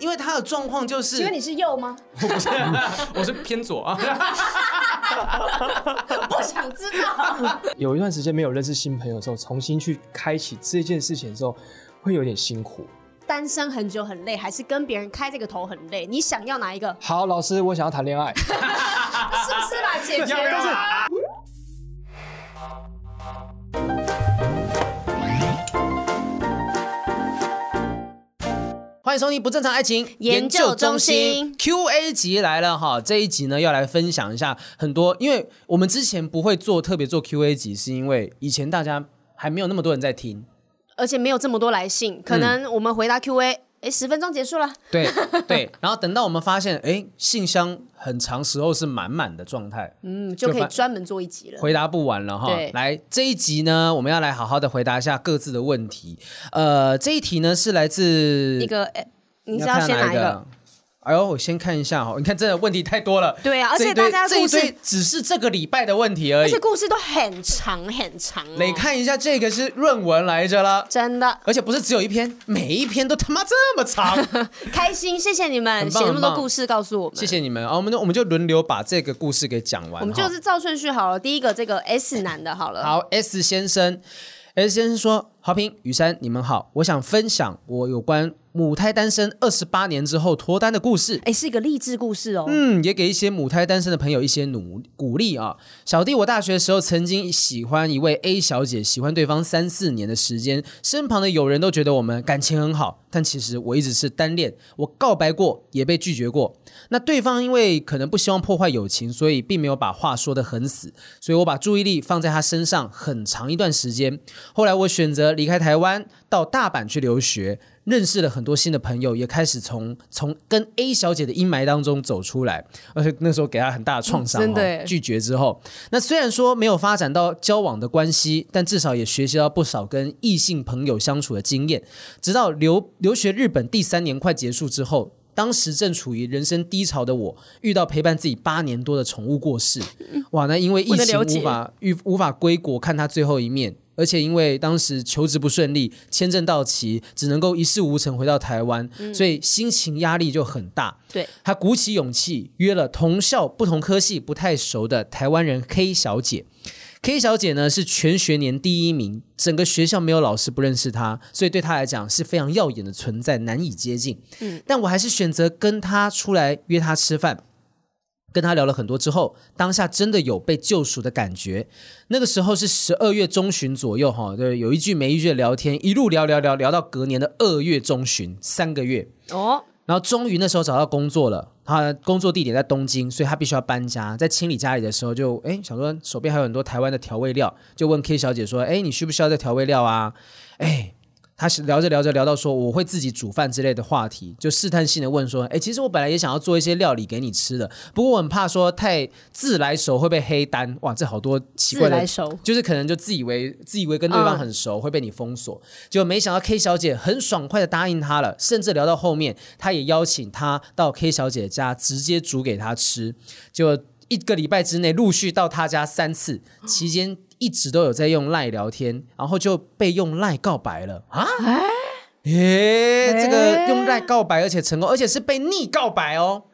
因为他的状况就是，请问你是右吗？我不是，我是偏左啊。不想知道。有一段时间没有认识新朋友的时候，重新去开启这件事情的时候，会有点辛苦。单身很久很累，还是跟别人开这个头很累？你想要哪一个？好，老师，我想要谈恋爱。是不是啦，姐姐？但是。欢迎收听不正常爱情研究中心。Q&A 集来了哈，这一集呢要来分享一下很多，因为我们之前不会做特别做 Q&A 集，是因为以前大家还没有那么多人在听，而且没有这么多来信，可能我们回答 Q&A。嗯哎，十分钟结束了。对 对，然后等到我们发现，哎，信箱很长时候是满满的状态，嗯，就可以专门做一集了。回答不完了哈。来这一集呢，我们要来好好的回答一下各自的问题。呃，这一题呢是来自一个，哎，你是要先哪一个？哎呦，我先看一下哈，你看真的问题太多了。对啊，而且大家故事只是这个礼拜的问题而已，而且故事都很长很长。你看一下，这个是论文来着了，真的，而且不是只有一篇，每一篇都他妈这么长。开心，谢谢你们写那么多故事告诉我们，谢谢你们啊！我们我们就轮流把这个故事给讲完。我们就是照顺序好了，第一个这个 S 男的好了。好，S 先生，S 先生说：“豪平、雨珊，你们好，我想分享我有关。”母胎单身二十八年之后脱单的故事，哎，是一个励志故事哦。嗯，也给一些母胎单身的朋友一些努鼓励啊。小弟，我大学的时候曾经喜欢一位 A 小姐，喜欢对方三四年的时间，身旁的友人都觉得我们感情很好，但其实我一直是单恋。我告白过，也被拒绝过。那对方因为可能不希望破坏友情，所以并没有把话说得很死，所以我把注意力放在他身上很长一段时间。后来我选择离开台湾，到大阪去留学。认识了很多新的朋友，也开始从从跟 A 小姐的阴霾当中走出来，而且那时候给她很大的创伤。真的拒绝之后，那虽然说没有发展到交往的关系，但至少也学习到不少跟异性朋友相处的经验。直到留留学日本第三年快结束之后，当时正处于人生低潮的我，遇到陪伴自己八年多的宠物过世。哇，那因为疫情无法无法归国看他最后一面。而且因为当时求职不顺利，签证到期，只能够一事无成回到台湾，嗯、所以心情压力就很大。对，他鼓起勇气约了同校不同科系不太熟的台湾人 K 小姐。K 小姐呢是全学年第一名，整个学校没有老师不认识她，所以对她来讲是非常耀眼的存在，难以接近。嗯，但我还是选择跟她出来约她吃饭。跟他聊了很多之后，当下真的有被救赎的感觉。那个时候是十二月中旬左右，哈，对，有一句没一句的聊天，一路聊聊聊聊到隔年的二月中旬，三个月哦。然后终于那时候找到工作了，他工作地点在东京，所以他必须要搬家。在清理家里的时候就，就哎想说手边还有很多台湾的调味料，就问 K 小姐说，哎，你需不需要这调味料啊？哎。他是聊着聊着聊到说我会自己煮饭之类的话题，就试探性的问说：“哎，其实我本来也想要做一些料理给你吃的，不过我很怕说太自来熟会被黑单。哇，这好多奇怪的，就是可能就自以为自以为跟对方很熟、嗯、会被你封锁，就没想到 K 小姐很爽快的答应他了，甚至聊到后面，他也邀请他到 K 小姐家直接煮给他吃，就一个礼拜之内陆续到他家三次，期间。一直都有在用赖聊天，然后就被用赖告白了啊！哎，诶，这个用赖告白，而且成功，而且是被逆告白哦。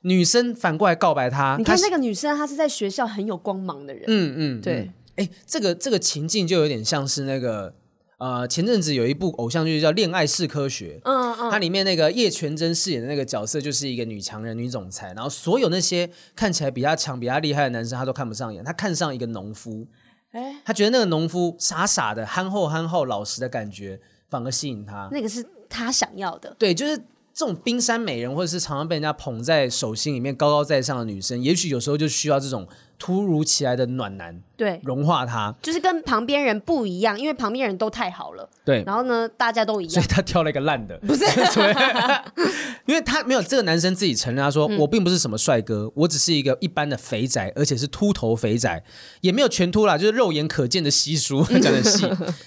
女生反过来告白他，你看那个女生，她是在学校很有光芒的人。嗯嗯，对。哎，这个这个情境就有点像是那个呃，前阵子有一部偶像剧叫《恋爱是科学》，嗯嗯，它里面那个叶全真饰演的那个角色就是一个女强人、女总裁，然后所有那些看起来比她强、比她厉害的男生，她都看不上眼，她看上一个农夫。哎，他觉得那个农夫傻傻的、憨厚憨厚、老实的感觉，反而吸引他。那个是他想要的。对，就是这种冰山美人，或者是常常被人家捧在手心里面、高高在上的女生，也许有时候就需要这种突如其来的暖男，对，融化他。就是跟旁边人不一样，因为旁边人都太好了。对，然后呢，大家都一样，所以他挑了一个烂的。不是。因为他没有这个男生自己承认，他说、嗯、我并不是什么帅哥，我只是一个一般的肥仔，而且是秃头肥仔，也没有全秃啦，就是肉眼可见的稀疏，讲的细。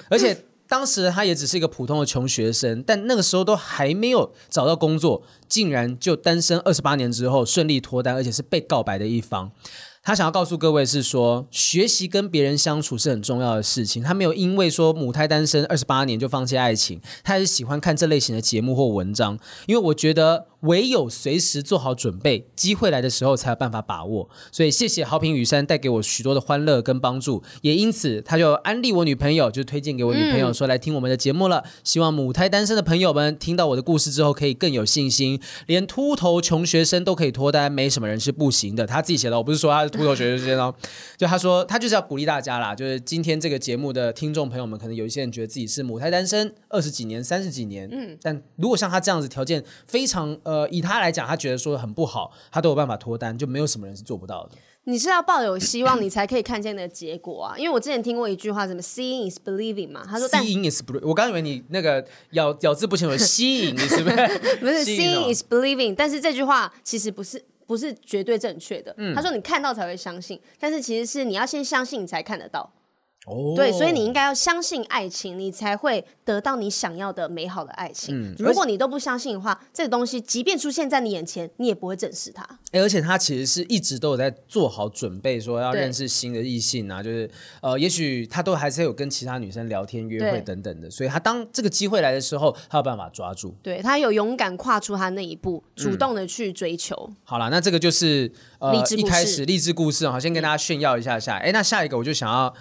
而且当时他也只是一个普通的穷学生，但那个时候都还没有找到工作，竟然就单身二十八年之后顺利脱单，而且是被告白的一方。他想要告诉各位是说，学习跟别人相处是很重要的事情。他没有因为说母胎单身二十八年就放弃爱情，他还是喜欢看这类型的节目或文章。因为我觉得唯有随时做好准备，机会来的时候才有办法把握。所以谢谢豪平雨山带给我许多的欢乐跟帮助，也因此他就安利我女朋友，就推荐给我女朋友说来听我们的节目了。嗯、希望母胎单身的朋友们听到我的故事之后可以更有信心，连秃头穷学生都可以脱单，没什么人是不行的。他自己写的，我不是说他是。秃头学生哦，就他说，他就是要鼓励大家啦。就是今天这个节目的听众朋友们，可能有一些人觉得自己是母胎单身二十几年、三十几年，嗯，但如果像他这样子条件非常呃，以他来讲，他觉得说很不好，他都有办法脱单，就没有什么人是做不到的。你是要抱有希望，你才可以看见那个结果啊。因为我之前听过一句话，什么 “seeing is believing” 嘛，他说 “seeing is believing”，我刚以为你那个咬咬字不清楚，吸引你是不是？不 是 “seeing is believing”，但是这句话其实不是。不是绝对正确的。嗯，他说你看到才会相信，但是其实是你要先相信，你才看得到。哦，对，所以你应该要相信爱情，你才会得到你想要的美好的爱情。嗯，如果你都不相信的话，这个东西即便出现在你眼前，你也不会正视它。欸，而且他其实是一直都有在做好准备，说要认识新的异性啊，就是呃，也许他都还是有跟其他女生聊天、约会等等的，所以他当这个机会来的时候，他有办法抓住。对，他有勇敢跨出他那一步，主动的去追求。嗯，好了，那这个就是呃一开始励志故事，好，先跟大家炫耀一下下。哎，欸，那下一个我就想要。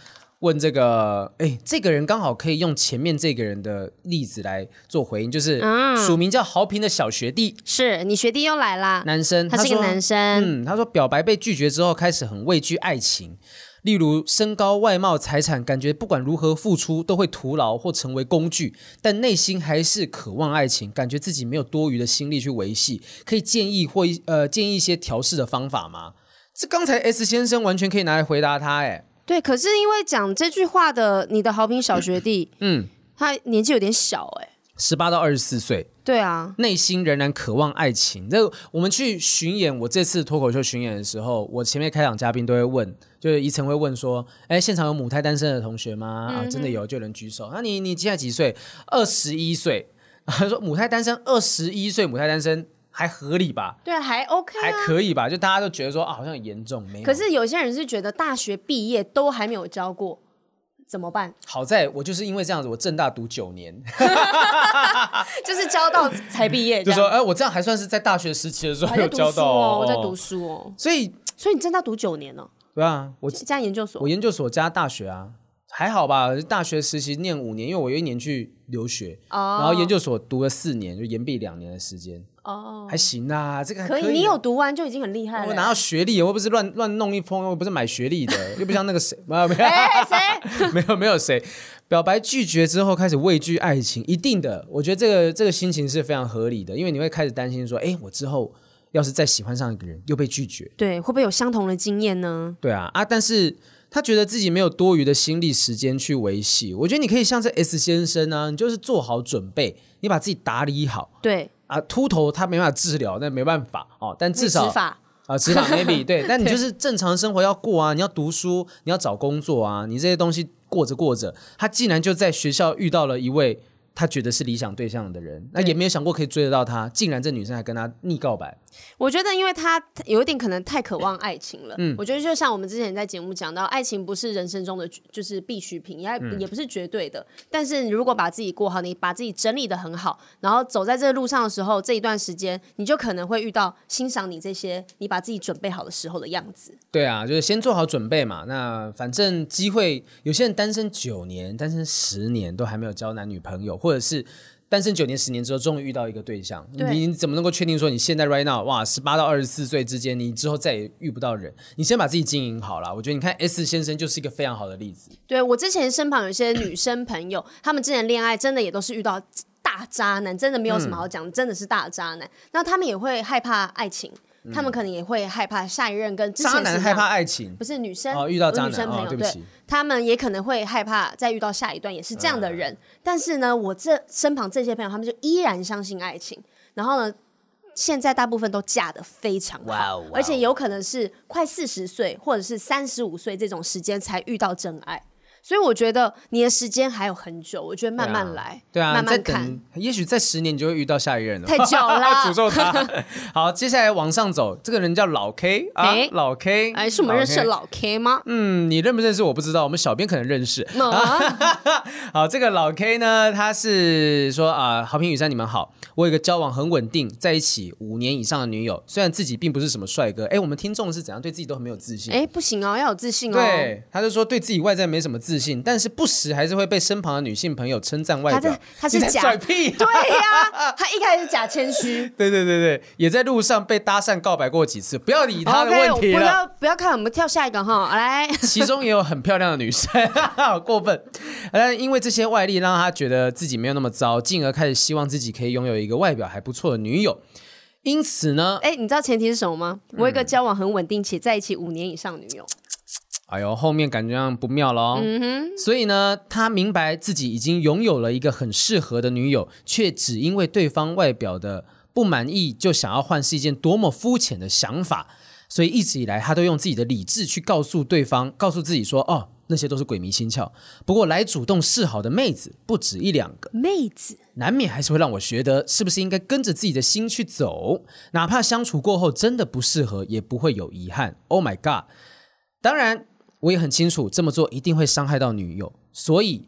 问这个，哎，这个人刚好可以用前面这个人的例子来做回应，就是署名叫豪平的小学弟，是你学弟又来啦，男生，他是一个男生，嗯，他说表白被拒绝之后，开始很畏惧爱情，例如身高、外貌、财产，感觉不管如何付出都会徒劳或成为工具，但内心还是渴望爱情，感觉自己没有多余的心力去维系，可以建议或呃建议一些调试的方法吗？这刚才 S 先生完全可以拿来回答他，哎。对，可是因为讲这句话的你的好评小学弟，嗯，他年纪有点小，哎，十八到二十四岁，对啊，内心仍然渴望爱情。那我们去巡演，我这次脱口秀巡演的时候，我前面开场嘉宾都会问，就是怡岑会问说，哎，现场有母胎单身的同学吗？嗯、啊，真的有，就有人举手。那你你现在几岁？二十一岁。他说母胎单身，二十一岁母胎单身。还合理吧？对啊，还 OK，啊，还可以吧？就大家都觉得说啊，好像很严重，没有。可是有些人是觉得大学毕业都还没有教过，怎么办？好在我就是因为这样子，我正大读九年，就是教到才毕业。就说哎，我这样还算是在大学时期的时候有教到哦，我在读书哦。所以，所以你正大读九年哦？对啊，我加研究所，我研究所加大学啊。还好吧，大学实习念五年，因为我有一年去留学，oh. 然后研究所读了四年，就延毕两年的时间。哦，oh. 还行啊，这个还可以。你有读完就已经很厉害了。我拿到学历，我又不是乱乱弄一封，我不是买学历的，又不像那个谁，没有没有谁，没有没有谁。表白拒绝之后开始畏惧爱情，一定的，我觉得这个这个心情是非常合理的，因为你会开始担心说，哎，我之后要是再喜欢上一个人又被拒绝，对，会不会有相同的经验呢？对啊啊，但是。他觉得自己没有多余的心力时间去维系，我觉得你可以像这 S 先生呢、啊，你就是做好准备，你把自己打理好。对啊，秃头他没办法治疗，那没办法哦，但至少啊，执法 maybe 对，但你就是正常生活要过啊，你要读书，你要找工作啊，你这些东西过着过着，他竟然就在学校遇到了一位。他觉得是理想对象的人，那也没有想过可以追得到他，竟然这女生还跟他逆告白。我觉得，因为他有一点可能太渴望爱情了。嗯，我觉得就像我们之前在节目讲到，爱情不是人生中的就是必需品，也也不是绝对的。嗯、但是如果把自己过好，你把自己整理的很好，然后走在这个路上的时候，这一段时间你就可能会遇到欣赏你这些你把自己准备好的时候的样子。对啊，就是先做好准备嘛。那反正机会，有些人单身九年、单身十年都还没有交男女朋友。或者是单身九年、十年之后，终于遇到一个对象，对你怎么能够确定说你现在 right now 哇，十八到二十四岁之间，你之后再也遇不到人？你先把自己经营好了。我觉得你看 S 先生就是一个非常好的例子。对，我之前身旁有一些女生朋友，她们之前恋爱真的也都是遇到大渣男，真的没有什么好讲，嗯、真的是大渣男。那他们也会害怕爱情。他们可能也会害怕下一任跟之前渣男害怕爱情，不是女生哦，遇到女生朋友，哦、对不起对，他们也可能会害怕再遇到下一段也是这样的人。嗯、但是呢，我这身旁这些朋友，他们就依然相信爱情。然后呢，现在大部分都嫁的非常好而且有可能是快四十岁或者是三十五岁这种时间才遇到真爱。所以我觉得你的时间还有很久，我觉得慢慢来，对啊，慢慢看，也许在十年你就会遇到下一任了。太久了，诅咒他。好，接下来往上走，这个人叫老 K 啊，欸、老 K，哎，是我们认识的老 K 吗？嗯，你认不认识我不知道，我们小编可能认识。啊、好，这个老 K 呢，他是说啊，好评雨山你们好，我有一个交往很稳定，在一起五年以上的女友，虽然自己并不是什么帅哥，哎，我们听众是怎样，对自己都很没有自信？哎，不行哦，要有自信哦。对，他就说对自己外在没什么自信，但是不时还是会被身旁的女性朋友称赞外表。他是假拽屁、啊，对呀、啊，他一开始假谦虚。对对对对，也在路上被搭讪告白过几次，不要理他的问题不要不要看，我们跳下一个哈，来。其中也有很漂亮的女生，好过分。呃，因为这些外力让他觉得自己没有那么糟，进而开始希望自己可以拥有一个外表还不错的女友。因此呢，哎，你知道前提是什么吗？我有一个交往很稳定且在一起五年以上的女友。哎呦，后面感觉上不妙了哦。所以呢，他明白自己已经拥有了一个很适合的女友，却只因为对方外表的不满意，就想要换，是一件多么肤浅的想法。所以一直以来，他都用自己的理智去告诉对方，告诉自己说：“哦，那些都是鬼迷心窍。”不过，来主动示好的妹子不止一两个，妹子难免还是会让我觉得，是不是应该跟着自己的心去走？哪怕相处过后真的不适合，也不会有遗憾。Oh my god！当然。我也很清楚这么做一定会伤害到女友，所以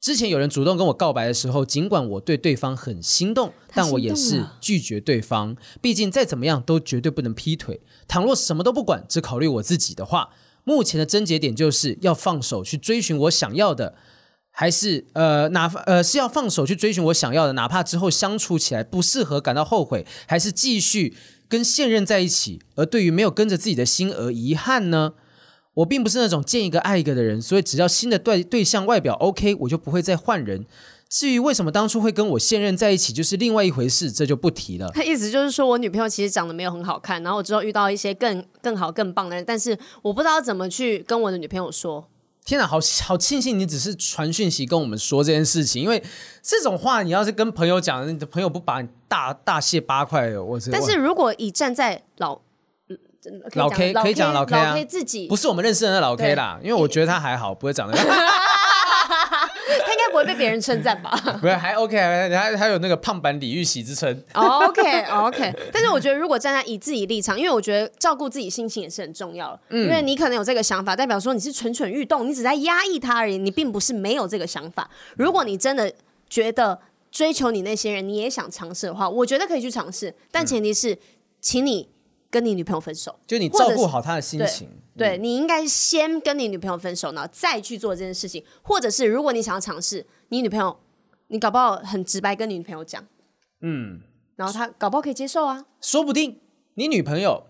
之前有人主动跟我告白的时候，尽管我对对方很心动，但我也是拒绝对方。毕竟再怎么样都绝对不能劈腿。倘若什么都不管，只考虑我自己的话，目前的症结点就是要放手去追寻我想要的，还是呃哪呃是要放手去追寻我想要的，哪怕之后相处起来不适合，感到后悔，还是继续跟现任在一起，而对于没有跟着自己的心而遗憾呢？我并不是那种见一个爱一个的人，所以只要新的对对象外表 OK，我就不会再换人。至于为什么当初会跟我现任在一起，就是另外一回事，这就不提了。他意思就是说我女朋友其实长得没有很好看，然后我之后遇到一些更更好更棒的人，但是我不知道怎么去跟我的女朋友说。天哪，好好庆幸你只是传讯息跟我们说这件事情，因为这种话你要是跟朋友讲，你的朋友不把你大大卸八块的，我。但是如果以站在老。老 K 可以讲老 K 啊，老 K 自己不是我们认识的老 K 啦，因为我觉得他还好，不会长得。他应该不会被别人称赞吧？不是，还 OK，还还有那个胖版李玉玺之称。OK OK，但是我觉得如果站在以自己立场，因为我觉得照顾自己心情也是很重要的。嗯，因为你可能有这个想法，代表说你是蠢蠢欲动，你只在压抑他而已，你并不是没有这个想法。如果你真的觉得追求你那些人，你也想尝试的话，我觉得可以去尝试，但前提是，嗯、请你。跟你女朋友分手，就你照顾好她的心情。对，嗯、你应该先跟你女朋友分手，然后再去做这件事情。或者是如果你想要尝试，你女朋友，你搞不好很直白跟你女朋友讲，嗯，然后她搞不好可以接受啊，说不定你女朋友。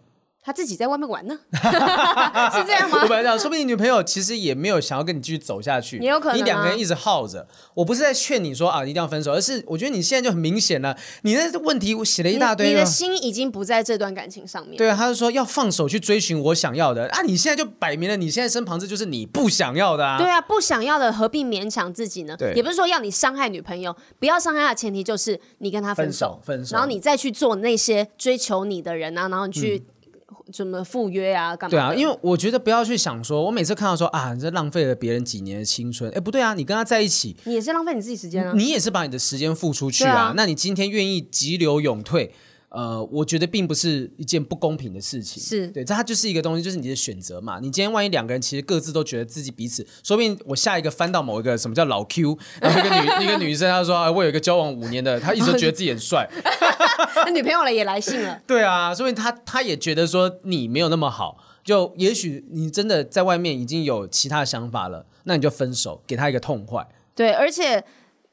他自己在外面玩呢，是这样吗？我本来讲，说不定你女朋友其实也没有想要跟你继续走下去，也有可能。你两个人一直耗着，我不是在劝你说啊一定要分手，而是我觉得你现在就很明显了，你那问题我写了一大堆，你的心已经不在这段感情上面。对啊，他就说要放手去追寻我想要的啊，你现在就摆明了，你现在身旁这就是你不想要的啊。对啊，不想要的何必勉强自己呢？对，也不是说要你伤害女朋友，不要伤害她的前提就是你跟他分手，分手，分手，然后你再去做那些追求你的人啊，然后你去。嗯怎么赴约啊？干嘛？对啊，因为我觉得不要去想说，我每次看到说啊，你这浪费了别人几年的青春。哎，不对啊，你跟他在一起，你也是浪费你自己时间啊。你也是把你的时间付出去啊。啊那你今天愿意急流勇退？呃，我觉得并不是一件不公平的事情，是对，这它就是一个东西，就是你的选择嘛。你今天万一两个人其实各自都觉得自己彼此，说不定我下一个翻到某一个什么叫老 Q，然后一个女一个女生，她说啊，我有一个交往五年的，她一直都觉得自己很帅，那女朋友了也来信了，对啊，所以她她也觉得说你没有那么好，就也许你真的在外面已经有其他想法了，那你就分手，给她一个痛快。对，而且。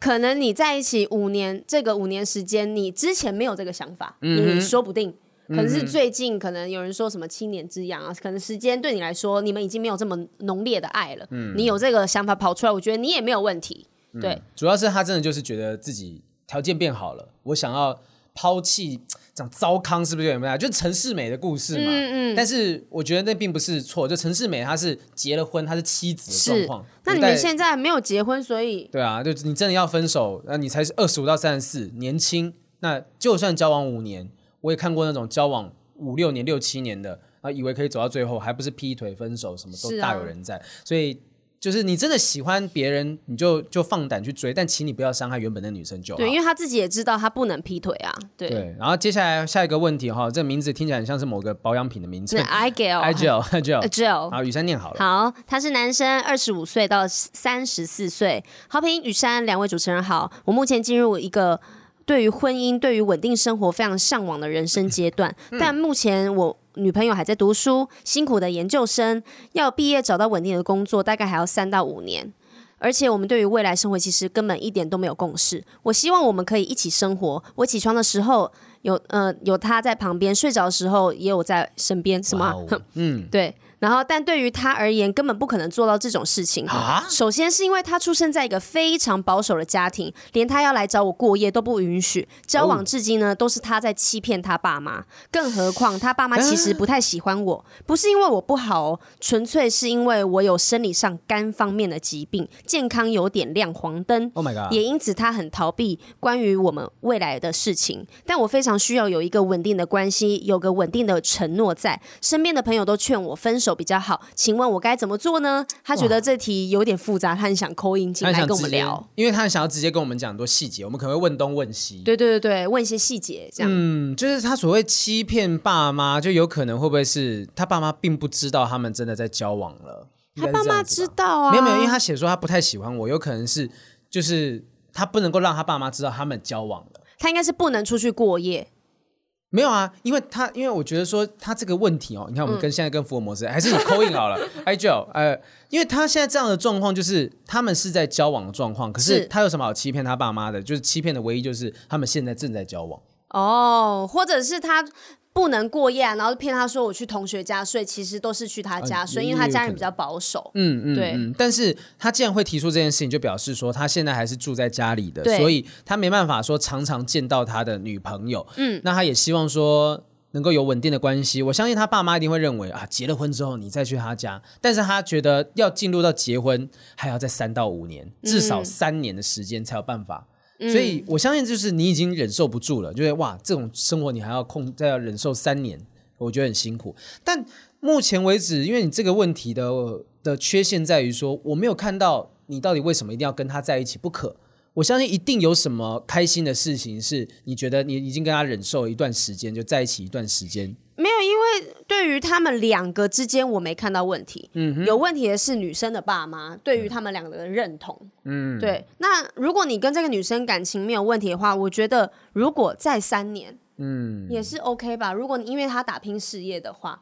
可能你在一起五年，这个五年时间，你之前没有这个想法，嗯，你说不定，可能是最近，可能有人说什么七年之痒啊，可能时间对你来说，你们已经没有这么浓烈的爱了，嗯，你有这个想法跑出来，我觉得你也没有问题，对，嗯，主要是他真的就是觉得自己条件变好了，我想要。抛弃讲糟糠是不是有没有？就是陈世美的故事嘛。嗯嗯。但是我觉得那并不是错，就陈世美她是结了婚，她是妻子的状况。那你们现在没有结婚，所以对啊，就你真的要分手，那你才是二十五到三十四，年轻。那就算交往五年，我也看过那种交往五六年、六七年的，啊，以为可以走到最后，还不是劈腿分手，什么都大有人在。啊、所以。就是你真的喜欢别人，你就就放胆去追，但请你不要伤害原本的女生就好。对，因为他自己也知道他不能劈腿啊。对。对，然后接下来下一个问题哈，这个名字听起来很像是某个保养品的名字。Igel，Igel，Igel。gel 好，雨珊念好了。好，他是男生，二十五岁到三十四岁。好评，雨珊，两位主持人好。我目前进入一个对于婚姻、对于稳定生活非常向往的人生阶段，嗯、但目前我。女朋友还在读书，辛苦的研究生要毕业找到稳定的工作，大概还要三到五年。而且我们对于未来生活其实根本一点都没有共识。我希望我们可以一起生活。我起床的时候有呃有他在旁边，睡着的时候也有在身边。什么？嗯，对。然后，但对于他而言，根本不可能做到这种事情。啊、首先是因为他出生在一个非常保守的家庭，连他要来找我过夜都不允许。交往至今呢，哦、都是他在欺骗他爸妈。更何况他爸妈其实不太喜欢我，啊、不是因为我不好哦，纯粹是因为我有生理上肝方面的疾病，健康有点亮黄灯。Oh my god！也因此他很逃避关于我们未来的事情。但我非常需要有一个稳定的关系，有个稳定的承诺在。身边的朋友都劝我分手比较好，请问我该怎么做呢？他觉得这题有点复杂，他很想 call in 进来跟我们聊，因为他很想要直接跟我们讲很多细节，我们可能会问东问西。对对对对，问一些细节这样。嗯，就是他所谓欺骗爸妈，就有可能会不会是他爸妈并不知道他们真的在交往了？他爸妈知道啊？没有没有，因为他写说他不太喜欢我，有可能是就是他不能够让他爸妈知道他们交往了。他应该是不能出去过夜。没有啊，因为他因为我觉得说他这个问题哦，你看我们跟现在跟福尔摩斯，嗯、还是你 call in 好了，Igel，呃，因为他现在这样的状况就是他们是在交往的状况，可是他有什么好欺骗他爸妈的？就是欺骗的唯一就是他们现在正在交往。哦，或者是他。不能过夜，啊，然后骗他说我去同学家睡，其实都是去他家睡，呃、因为他家人比较保守。嗯嗯，对嗯。但是他既然会提出这件事情，就表示说他现在还是住在家里的，所以他没办法说常常见到他的女朋友。嗯，那他也希望说能够有稳定的关系。我相信他爸妈一定会认为啊，结了婚之后你再去他家，但是他觉得要进入到结婚还要再三到五年，至少三年的时间才有办法。所以，我相信就是你已经忍受不住了，就是哇，这种生活你还要控，再要忍受三年，我觉得很辛苦。但目前为止，因为你这个问题的的缺陷在于说，我没有看到你到底为什么一定要跟他在一起不可。我相信一定有什么开心的事情，是你觉得你已经跟他忍受了一段时间，就在一起一段时间。没有，因为对于他们两个之间，我没看到问题。嗯哼，有问题的是女生的爸妈对于他们两个的认同。嗯，对。那如果你跟这个女生感情没有问题的话，我觉得如果再三年，嗯，也是 OK 吧。如果你因为他打拼事业的话，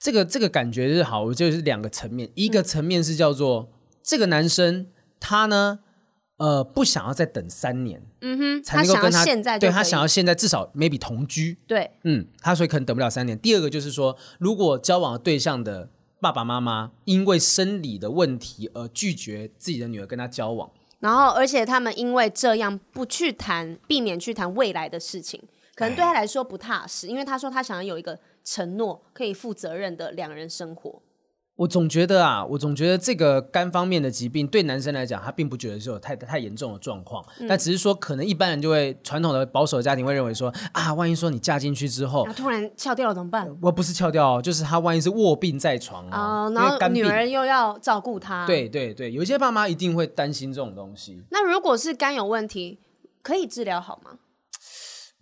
这个这个感觉是好，就是两个层面。一个层面是叫做、嗯、这个男生他呢。呃，不想要再等三年，嗯哼，才能够跟他，他现在对他想要现在至少 maybe 同居，对，嗯，他所以可能等不了三年。第二个就是说，如果交往的对象的爸爸妈妈因为生理的问题而拒绝自己的女儿跟他交往，然后而且他们因为这样不去谈，避免去谈未来的事情，可能对他来说不踏实，因为他说他想要有一个承诺，可以负责任的两人生活。我总觉得啊，我总觉得这个肝方面的疾病对男生来讲，他并不觉得是有太太严重的状况，嗯、但只是说可能一般人就会传统的保守的家庭会认为说啊，万一说你嫁进去之后，突然翘掉了怎么办？我不是翘掉哦，就是他万一是卧病在床啊，然后女儿又要照顾他，对对对，有一些爸妈一定会担心这种东西。那如果是肝有问题，可以治疗好吗？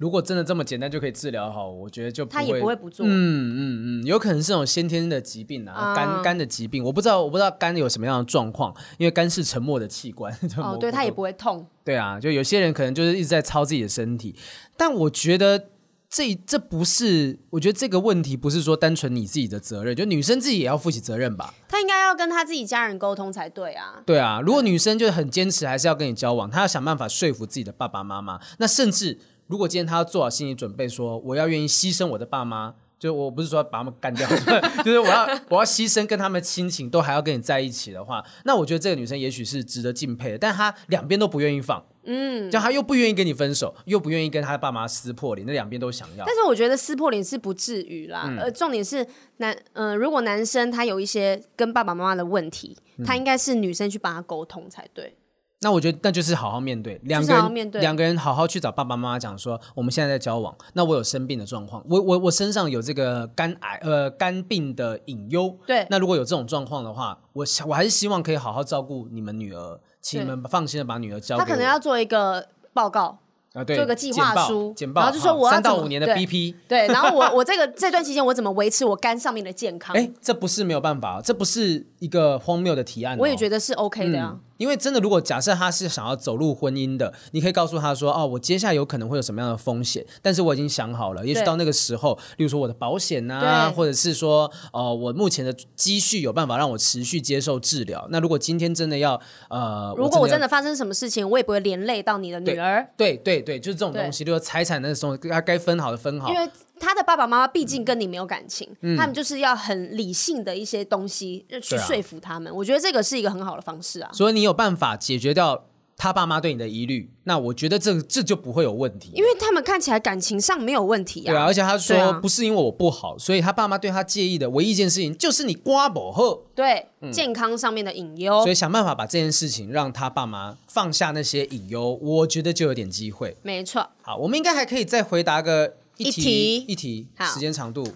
如果真的这么简单就可以治疗好，我觉得就，他也不会不做。嗯嗯嗯，有可能是那种先天的疾病啊，肝肝的疾病，我不知道我不知道肝有什么样的状况，因为肝是沉默的器官。哦，对，他也不会痛。对啊，就有些人可能就是一直在操自己的身体，但我觉得这这不是，我觉得这个问题不是说单纯你自己的责任，就女生自己也要负起责任吧。她应该要跟她自己家人沟通才对啊。对啊，如果女生就很坚持，还是要跟你交往，她要想办法说服自己的爸爸妈妈，那甚至。如果今天他要做好心理准备，说我要愿意牺牲我的爸妈，就我不是说把他们干掉，就是我要我要牺牲跟他们亲情都还要跟你在一起的话，那我觉得这个女生也许是值得敬佩的。但她两边都不愿意放，嗯，就她又不愿意跟你分手，又不愿意跟她的爸妈撕破脸，那两边都想要。但是我觉得撕破脸是不至于啦，呃、嗯，重点是男，呃，如果男生他有一些跟爸爸妈妈的问题，他应该是女生去帮他沟通才对。那我觉得那就是好好面对，两个人两个人好好去找爸爸妈妈讲说，我们现在在交往，那我有生病的状况，我我我身上有这个肝癌呃肝病的隐忧，对，那如果有这种状况的话，我我还是希望可以好好照顾你们女儿，请你们放心的把女儿交给我。他可能要做一个报告。啊，对，做个计划书，简报，然后就说我要三到五年的 BP，对，对，然后我我这个这段期间我怎么维持我肝上面的健康？哎，这不是没有办法，这不是一个荒谬的提案，哦。我也觉得是 OK 的呀，啊。嗯因为真的，如果假设他是想要走入婚姻的，你可以告诉他说：“哦，我接下来有可能会有什么样的风险，但是我已经想好了。也许到那个时候，例如说我的保险啊，或者是说，呃，我目前的积蓄有办法让我持续接受治疗。那如果今天真的要，呃，如果我真的发生什么事情，我也不会连累到你的女儿。对对对，就是这种东西，就是财产的时候，他该分好的分好。因为他的爸爸妈妈毕竟跟你没有感情，嗯、他们就是要很理性的一些东西去说服他们。啊、我觉得这个是一个很好的方式啊。所以你有办法解决掉他爸妈对你的疑虑，那我觉得这这就不会有问题。因为他们看起来感情上没有问题啊。对啊，而且他说不是因为我不好，啊、所以他爸妈对他介意的唯一一件事情就是你瓜不好。对，嗯、健康上面的隐忧。所以想办法把这件事情让他爸妈放下那些隐忧，我觉得就有点机会。没错。好，我们应该还可以再回答个。一题一题，时间长度，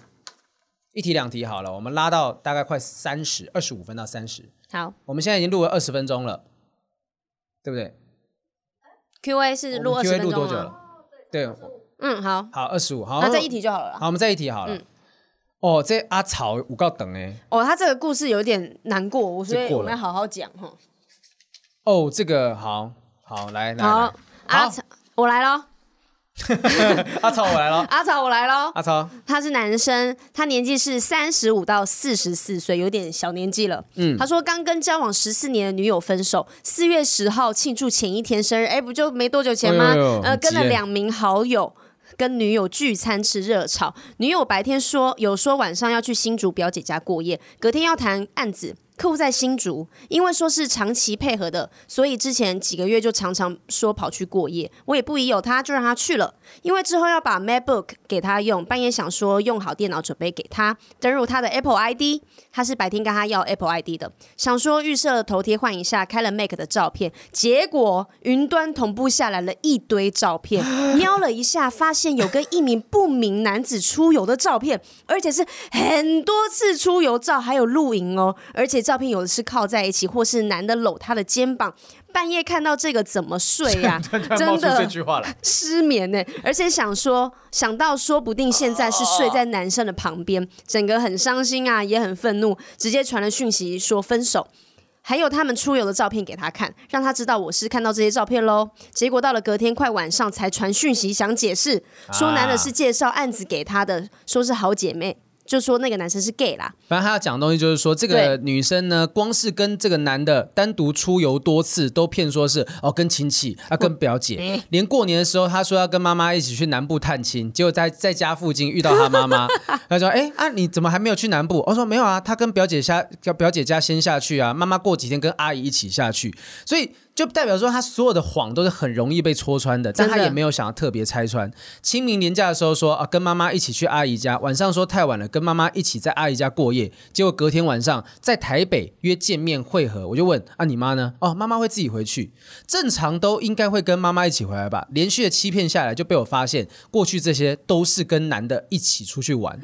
一题两题好了，我们拉到大概快三十二十五分到三十。好，我们现在已经录了二十分钟了，对不对？Q&A 是录二十分钟多久了？对，嗯，好，好，二十五，好，那再一题就好了。好，我们再一题好了。哦，这阿草五告等哎。哦，他这个故事有点难过，所以我们要好好讲哈。哦，这个好好来来，好，阿草，我来了。阿草，我来了。阿草，我来了。阿草，他是男生，他年纪是三十五到四十四岁，有点小年纪了。嗯，他说刚跟交往十四年的女友分手，四月十号庆祝前一天生日，哎，不就没多久前吗？哎呦呦呃，跟了两名好友跟女友聚餐吃热炒，女友白天说有说晚上要去新竹表姐家过夜，隔天要谈案子。客户在新竹，因为说是长期配合的，所以之前几个月就常常说跑去过夜。我也不疑有他，就让他去了。因为之后要把 MacBook 给他用，半夜想说用好电脑准备给他登入他的 Apple ID。他是白天跟他要 Apple ID 的，想说预设头贴换一下，开了 Mac 的照片，结果云端同步下来了一堆照片，瞄了一下，发现有跟一名不明男子出游的照片，而且是很多次出游照，还有露营哦，而且。照片有的是靠在一起，或是男的搂她的肩膀。半夜看到这个怎么睡呀？真的 失眠呢。而且想说，想到说不定现在是睡在男生的旁边，整个很伤心啊，也很愤怒，直接传了讯息说分手。还有他们出游的照片给他看，让他知道我是看到这些照片喽。结果到了隔天快晚上才传讯息想解释，说男的是介绍案子给他的，说是好姐妹。就说那个男生是 gay 啦，反正他要讲的东西就是说，这个女生呢，光是跟这个男的单独出游多次，都骗说是哦跟亲戚啊跟表姐，嗯、连过年的时候，他说要跟妈妈一起去南部探亲，结果在在家附近遇到他妈妈，他说哎啊你怎么还没有去南部？我说没有啊，他跟表姐下叫表姐家先下去啊，妈妈过几天跟阿姨一起下去，所以。就代表说，他所有的谎都是很容易被戳穿的，但他也没有想要特别拆穿。清明年假的时候说啊，跟妈妈一起去阿姨家，晚上说太晚了，跟妈妈一起在阿姨家过夜。结果隔天晚上在台北约见面会合，我就问啊，你妈呢？哦，妈妈会自己回去，正常都应该会跟妈妈一起回来吧。连续的欺骗下来，就被我发现过去这些都是跟男的一起出去玩。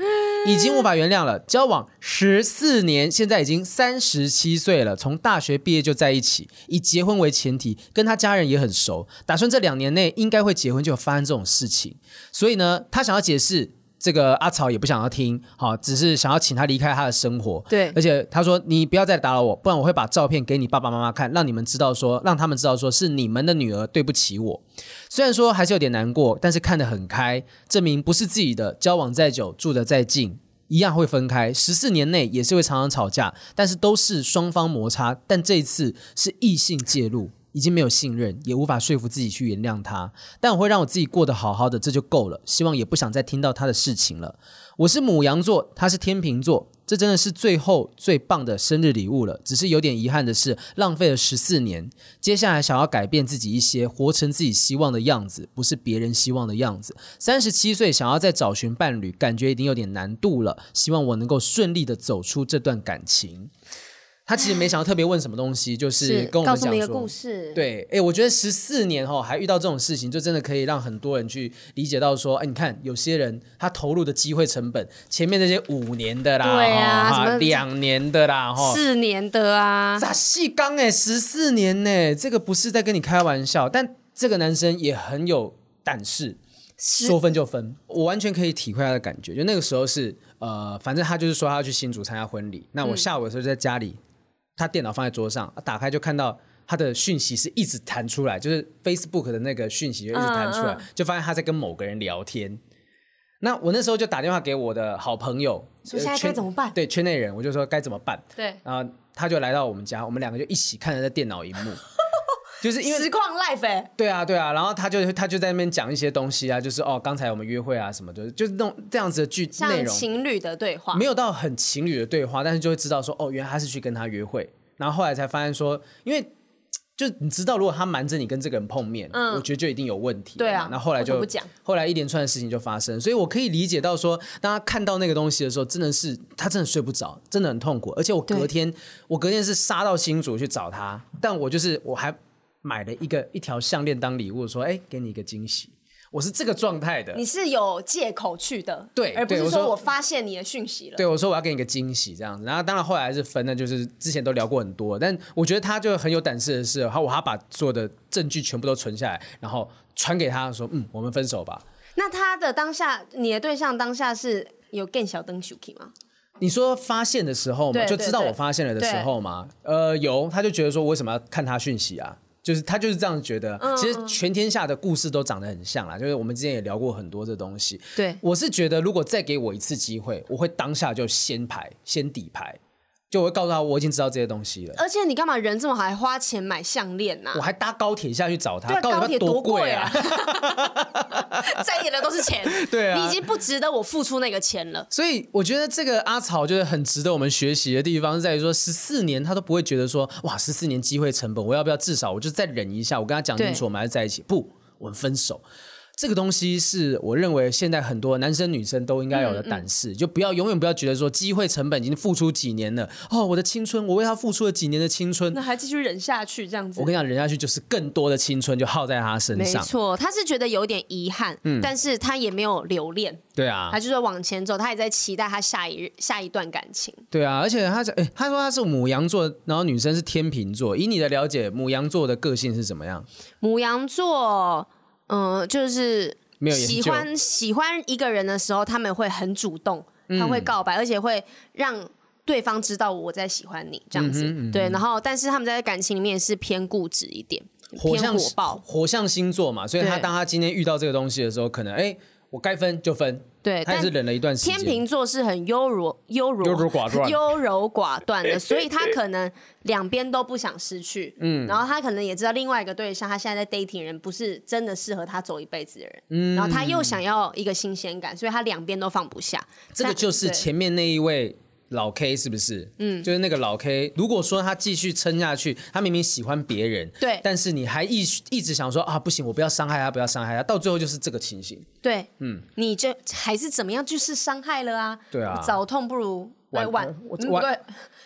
已经无法原谅了。交往十四年，现在已经三十七岁了。从大学毕业就在一起，以结婚为前提，跟他家人也很熟，打算这两年内应该会结婚，就发生这种事情。所以呢，他想要解释，这个阿草也不想要听，好，只是想要请他离开他的生活。对，而且他说：“你不要再打扰我，不然我会把照片给你爸爸妈妈看，让你们知道说，让他们知道说是你们的女儿对不起我。”虽然说还是有点难过，但是看得很开，证明不是自己的，交往再久，住得再近，一样会分开。十四年内也是会常常吵架，但是都是双方摩擦。但这一次是异性介入，已经没有信任，也无法说服自己去原谅他。但我会让我自己过得好好的，这就够了。希望也不想再听到他的事情了。我是母羊座，他是天秤座。这真的是最后最棒的生日礼物了，只是有点遗憾的是，浪费了十四年。接下来想要改变自己一些，活成自己希望的样子，不是别人希望的样子。三十七岁想要再找寻伴侣，感觉已经有点难度了。希望我能够顺利的走出这段感情。他其实没想要特别问什么东西，就是跟我们讲说一个故事。对，哎，我觉得十四年后还遇到这种事情，就真的可以让很多人去理解到说，哎，你看有些人他投入的机会成本，前面那些五年的啦，对啊，什么两年的啦，哈，四年的啊，咋细刚哎，十四年呢？这个不是在跟你开玩笑，但这个男生也很有胆识，说分就分，我完全可以体会他的感觉。就那个时候是呃，反正他就是说他要去新竹参加婚礼，那我下午的时候就在家里。嗯他电脑放在桌上，打开就看到他的讯息是一直弹出来，就是 Facebook 的那个讯息就一直弹出来，嗯嗯、就发现他在跟某个人聊天。那我那时候就打电话给我的好朋友，说现在该怎么办？对，圈内人，我就说该怎么办？对，然后他就来到我们家，我们两个就一起看着那电脑荧幕，就是因为实况 live 哎，对啊对啊，然后他就他就在那边讲一些东西啊，就是哦刚才我们约会啊什么的，就是那种这样子的剧内容，像情侣的对话，没有到很情侣的对话，但是就会知道说哦，原来他是去跟他约会。然后后来才发现说，因为就你知道，如果他瞒着你跟这个人碰面，嗯，我觉得就一定有问题。对啊，那后，后来就不讲，后来一连串的事情就发生，所以我可以理解到说，当他看到那个东西的时候，真的是他真的睡不着，真的很痛苦。而且我隔天，我隔天是杀到新竹去找他，但我就是我还买了一个一条项链当礼物，说，哎，给你一个惊喜。我是这个状态的，你是有借口去的，对，而不是说我发现你的讯息了。对，我说我要给你个惊喜这样子，然后当然后来还是分了，就是之前都聊过很多，但我觉得他就很有胆识的是，他我还把所有的证据全部都存下来，然后传给他说，嗯，我们分手吧。那他的当下，你的对象当下是有更小灯 Suki 吗？你说发现的时候嘛，就知道我发现了的时候嘛，呃，有，他就觉得说，我为什么要看他讯息啊？就是他就是这样觉得，其实全天下的故事都长得很像啦。就是我们之前也聊过很多这东西。对，我是觉得如果再给我一次机会，我会当下就先排，先底牌。就我会告诉他，我已经知道这些东西了。而且你干嘛人这么好，还花钱买项链呢？我还搭高铁下去找他，对啊，高铁多贵啊！在意的都是钱，对啊，你已经不值得我付出那个钱了。所以我觉得这个阿草就是很值得我们学习的地方，在于说十四年他都不会觉得说哇，十四年机会成本，我要不要至少我就再忍一下？我跟他讲清楚，我们还是在一起。不，我们分手。这个东西是我认为现在很多男生女生都应该有的胆识，嗯嗯、就不要永远不要觉得说机会成本已经付出几年了哦，我的青春我为他付出了几年的青春，那还继续忍下去这样子？我跟你讲，忍下去就是更多的青春就耗在他身上。没错，他是觉得有点遗憾，嗯、但是他也没有留恋。对啊，他就是往前走，他也在期待他下一下一段感情。对啊，而且他哎，他说他是母羊座，然后女生是天秤座。以你的了解，母羊座的个性是怎么样？母羊座，嗯、呃，就是。喜欢喜欢一个人的时候，他们会很主动，他会告白，嗯、而且会让对方知道我在喜欢你这样子。嗯嗯、对，然后但是他们在感情里面是偏固执一点，火象偏火爆，火象星座嘛，所以他当他今天遇到这个东西的时候，可能哎。我该分就分，对，他也是忍了一段时间。天秤座是很优柔、优柔、优柔寡断、优柔寡断的，所以他可能两边都不想失去。嗯，然后他可能也知道另外一个对象，他现在在 dating 人不是真的适合他走一辈子的人。嗯，然后他又想要一个新鲜感，所以他两边都放不下。这个就是前面那一位。老 K 是不是？嗯，就是那个老 K。如果说他继续撑下去，他明明喜欢别人，对，但是你还一一直想说啊，不行，我不要伤害他，不要伤害他，到最后就是这个情形。对，嗯，你就还是怎么样，就是伤害了啊。对啊，早痛不如晚晚，对。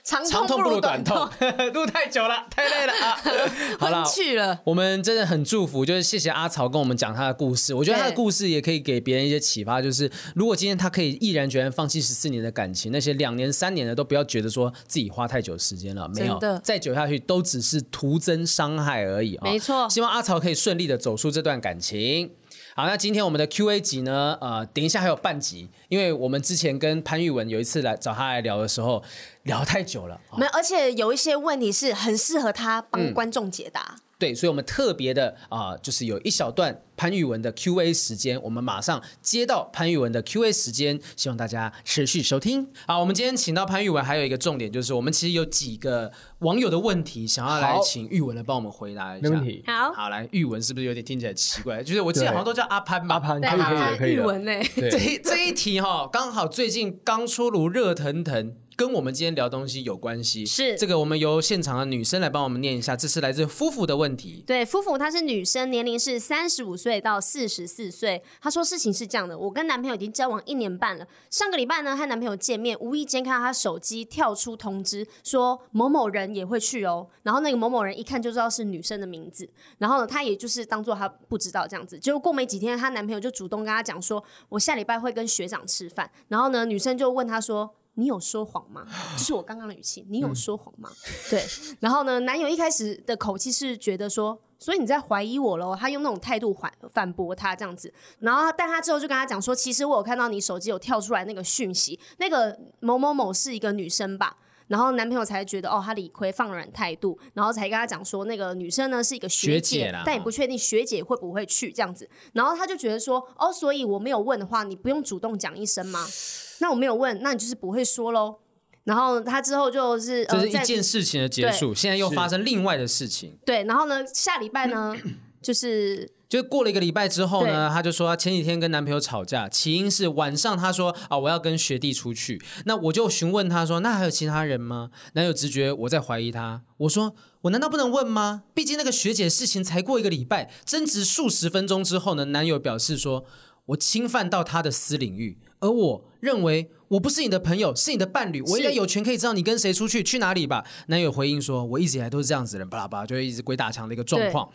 长痛不如短痛，录太久了，太累了啊！好了，去了。我们真的很祝福，就是谢谢阿曹跟我们讲他的故事。我觉得他的故事也可以给别人一些启发，就是如果今天他可以毅然决然放弃十四年的感情，那些两年三年的都不要觉得说自己花太久时间了，没有，再久下去都只是徒增伤害而已啊！没错，希望阿曹可以顺利的走出这段感情。好，那今天我们的 Q A 集呢？呃，等一下还有半集，因为我们之前跟潘玉文有一次来找他来聊的时候，聊太久了，没哦，而且有一些问题是很适合他帮观众解答。嗯对，所以，我们特别的啊、呃，就是有一小段潘玉文的 Q&A 时间，我们马上接到潘玉文的 Q&A 时间，希望大家持续收听。好，我们今天请到潘玉文，还有一个重点就是，我们其实有几个网友的问题，想要来请玉文来帮我们回答一下。没问题。好，好，来，玉文是不是有点听起来奇怪？就是我记得好像都叫阿潘吧？阿潘，可以，可以，可以。玉文呢？这一这一题哈、哦，刚好最近刚出炉，热腾腾。跟我们今天聊东西有关系，是这个我们由现场的女生来帮我们念一下，这是来自夫妇的问题。对，夫妇她是女生，年龄是三十五岁。岁到四十四岁。她说事情是这样的，我跟男朋友已经交往一年半了。上个礼拜呢，和男朋友见面，无意间看到他手机跳出通知，说某某人也会去哦。然后那个某某人一看就知道是女生的名字，然后呢，她也就是当做她不知道这样子。结果过没几天，她男朋友就主动跟她讲说，我下礼拜会跟学长吃饭。然后呢，女生就问他说。你有说谎吗？就是我刚刚的语气。你有说谎吗？嗯、对。然后呢，男友一开始的口气是觉得说，所以你在怀疑我喽？他用那种态度反反驳他这样子。然后，但他之后就跟他讲说，其实我有看到你手机有跳出来那个讯息，那个某某某是一个女生吧？然后男朋友才觉得哦，他理亏放软态度，然后才跟他讲说，那个女生呢是一个学姐，学姐但也不确定学姐会不会去这样子。然后他就觉得说，哦，所以我没有问的话，你不用主动讲一声吗？那我没有问，那你就是不会说喽。然后他之后就是这是一件事情的结束，现在又发生另外的事情。对，然后呢，下礼拜呢，就是就过了一个礼拜之后呢，她就说她前几天跟男朋友吵架，起因是晚上她说啊我要跟学弟出去，那我就询问她说那还有其他人吗？男友直觉我在怀疑他，我说我难道不能问吗？毕竟那个学姐事情才过一个礼拜，争执数十分钟之后呢，男友表示说我侵犯到他的私领域。而我认为我不是你的朋友，是你的伴侣，我应该有权可以知道你跟谁出去，去哪里吧？男友回应说：“我一直以来都是这样子的人，巴拉巴拉，就会一直鬼打墙的一个状况。”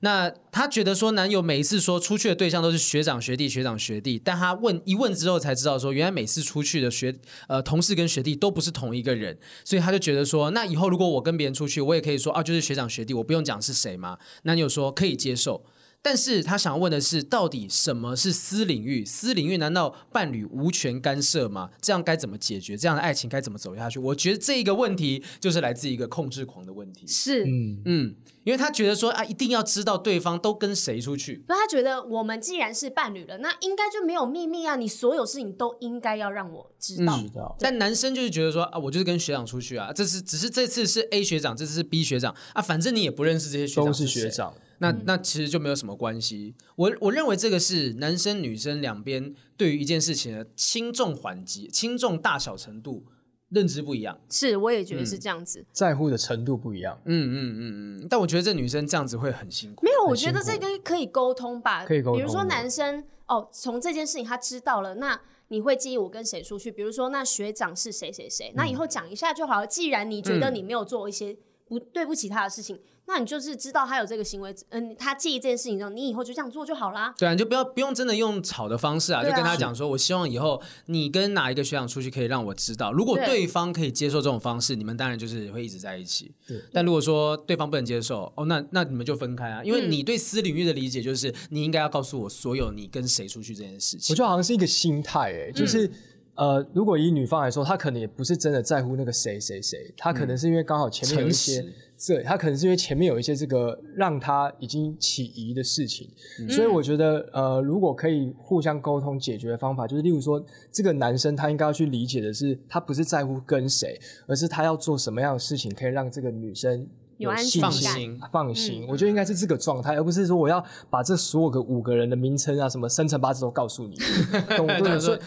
那他觉得说，男友每一次说出去的对象都是学长学弟学长学弟，但他问一问之后才知道说，原来每次出去的学呃同事跟学弟都不是同一个人，所以他就觉得说，那以后如果我跟别人出去，我也可以说啊，就是学长学弟，我不用讲是谁吗？男友说可以接受。但是他想问的是，到底什么是私领域？私领域难道伴侣无权干涉吗？这样该怎么解决？这样的爱情该怎么走下去？我觉得这一个问题就是来自一个控制狂的问题。是，嗯嗯，因为他觉得说啊，一定要知道对方都跟谁出去。那他觉得我们既然是伴侣了，那应该就没有秘密啊！你所有事情都应该要让我知道。但男生就是觉得说啊，我就是跟学长出去啊，这是只是这次是 A 学长，这次是 B 学长啊，反正你也不认识这些学长，都是学长。那那其实就没有什么关系。我我认为这个是男生女生两边对于一件事情的轻重缓急、轻重大小程度认知不一样。是，我也觉得是这样子，嗯、在乎的程度不一样。嗯嗯嗯嗯。但我觉得这女生这样子会很辛苦。没有，我觉得这个可以沟通吧。可以沟通。比如说男生哦，从这件事情他知道了，那你会介意我跟谁出去？比如说那学长是谁谁谁？那以后讲一下就好了。既然你觉得你没有做一些不对不起他的事情。那你就是知道他有这个行为，嗯，他介意这件事情之后，你以后就这样做就好啦。对啊，你就不要不用真的用吵的方式啊，啊就跟他讲说，我希望以后你跟哪一个学长出去，可以让我知道。如果对方可以接受这种方式，你们当然就是会一直在一起。对。但如果说对方不能接受，哦，那那你们就分开啊，因为你对私领域的理解就是，你应该要告诉我所有你跟谁出去这件事情。我觉得好像是一个心态，哎，就是。嗯呃，如果以女方来说，她可能也不是真的在乎那个谁谁谁，她可能是因为刚好前面有一些，嗯、对，他可能是因为前面有一些这个让他已经起疑的事情，嗯、所以我觉得，呃，如果可以互相沟通解决的方法，就是例如说，这个男生他应该要去理解的是，他不是在乎跟谁，而是他要做什么样的事情可以让这个女生。有信心，放心，放心。我觉得应该是这个状态，而不是说我要把这所有个五个人的名称啊、什么生辰八字都告诉你。懂不懂？所以，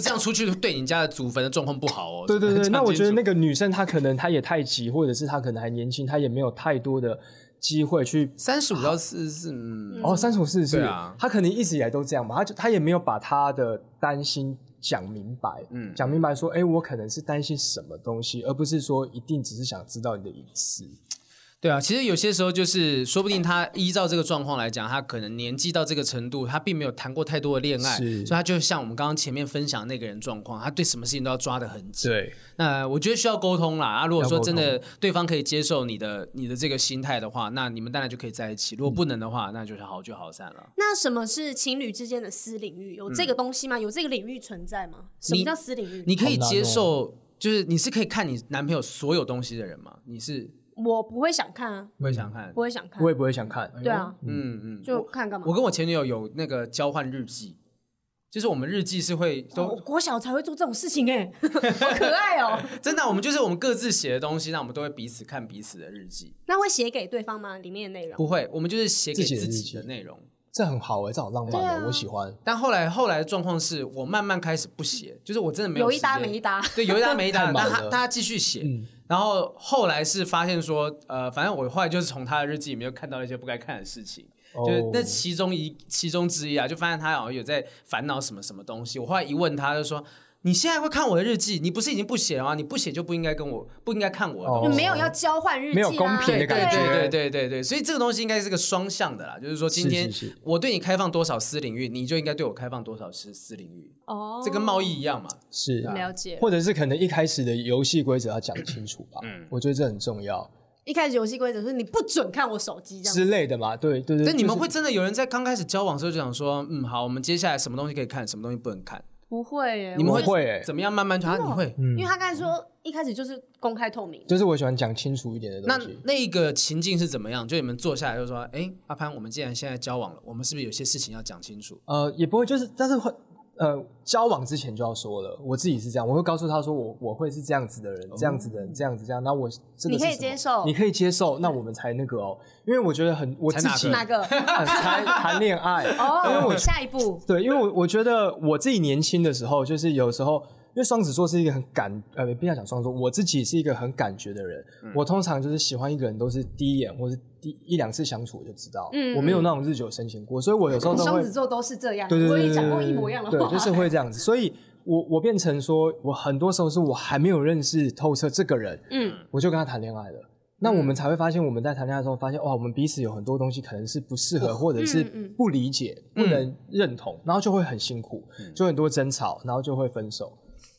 这样出去对你家的祖坟的状况不好哦。对对对，那我觉得那个女生她可能她也太急，或者是她可能还年轻，她也没有太多的机会去三十五到四十四。哦，三十五四十四，她可能一直以来都这样嘛，她就她也没有把她的担心讲明白，嗯，讲明白说，哎，我可能是担心什么东西，而不是说一定只是想知道你的隐私。对啊，其实有些时候就是，说不定他依照这个状况来讲，他可能年纪到这个程度，他并没有谈过太多的恋爱，所以他就像我们刚刚前面分享那个人状况，他对什么事情都要抓得很紧。对，那我觉得需要沟通啦。啊，如果说真的对方可以接受你的你的这个心态的话，那你们当然就可以在一起。如果不能的话，那就是好聚好散了。那什么是情侣之间的私领域？有这个东西吗？有这个领域存在吗？什么叫私领域？你，你可以接受，就是你是可以看你男朋友所有东西的人吗？你是？我不会想看啊，不会想看，不会想看，我也不会想看。对啊，嗯嗯，就看干嘛？我跟我前女友有那个交换日记，就是我们日记是会都国小才会做这种事情哎，好可爱哦！真的，我们就是我们各自写的东西，那我们都会彼此看彼此的日记。那会写给对方吗？里面的内容？不会，我们就是写给自己的内容。这很好哎，这好浪漫的，我喜欢。但后来后来的状况是我慢慢开始不写，就是我真的没有有一搭没一搭，对，有一搭没一搭，但他大家继续写。然后后来是发现说，呃，反正我后来就是从他的日记里面又看到一些不该看的事情，就是那其中一其中之一啊，就发现他好像有在烦恼什么什么东西。我后来一问他，就说。你现在会看我的日记？你不是已经不写了吗？你不写就不应该跟我，不应该看我的东西。哦、没有要交换日记、啊，没有公平的感觉。对对对对对，所以这个东西应该是个双向的啦。就是说，今天我对你开放多少私领域，你就应该对我开放多少私私领域。哦，这跟贸易一样嘛。是了解，或者是可能一开始的游戏规则要讲清楚吧。嗯，我觉得这很重要。一开始游戏规则是你不准看我手机这样之类的嘛。对对对。但你们会真的有人在刚开始交往的时候就想说，嗯，好，我们接下来什么东西可以看，什么东西不能看？不会耶，你们会耶？怎么样慢慢传？你会，因为他刚才说一开始就是公开透明，就是我喜欢讲清楚一点的东西。那那个情境是怎么样？就你们坐下来就说，哎，阿潘，我们既然现在交往了，我们是不是有些事情要讲清楚？呃，也不会，就是但是会。呃，交往之前就要说了，我自己是这样，我会告诉他说我我会是这样子的人，这样子的人，这样子这样。那我真的你可以接受，你可以接受，那我们才那个哦，因为我觉得很我自己哪个 才谈恋爱哦，因为我下一步对，因为我我觉得我自己年轻的时候，就是有时候。因为双子座是一个很感呃，不要讲双子座，我自己是一个很感觉的人。嗯、我通常就是喜欢一个人，都是第一眼或是第一两次相处我就知道。嗯，我没有那种日久生情过，所以我有时候都会双子座都是这样。对对对，对，对，讲过一模一样的话，对，就是会这样子。所以我我变成说，我很多时候是我还没有认识透彻这个人，嗯，我就跟他谈恋爱了。那我们才会发现，我们在谈恋爱的时候发现，哇，我们彼此有很多东西可能是不适合，或者是不理解、不能认同，然后就会很辛苦，就很多争吵，然后就会分手。